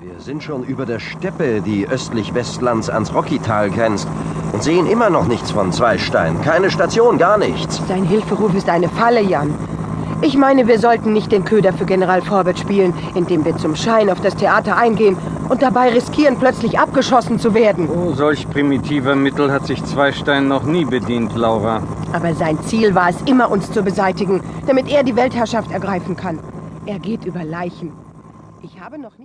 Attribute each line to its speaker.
Speaker 1: Wir sind schon über der Steppe, die östlich Westlands ans Rockital grenzt, und sehen immer noch nichts von Zweistein. Keine Station, gar nichts.
Speaker 2: Sein Hilferuf ist eine Falle, Jan. Ich meine, wir sollten nicht den Köder für General Forbert spielen, indem wir zum Schein auf das Theater eingehen und dabei riskieren, plötzlich abgeschossen zu werden.
Speaker 3: Oh, solch primitiver Mittel hat sich Zweistein noch nie bedient, Laura.
Speaker 2: Aber sein Ziel war es immer, uns zu beseitigen, damit er die Weltherrschaft ergreifen kann. Er geht über Leichen. Ich habe noch nicht...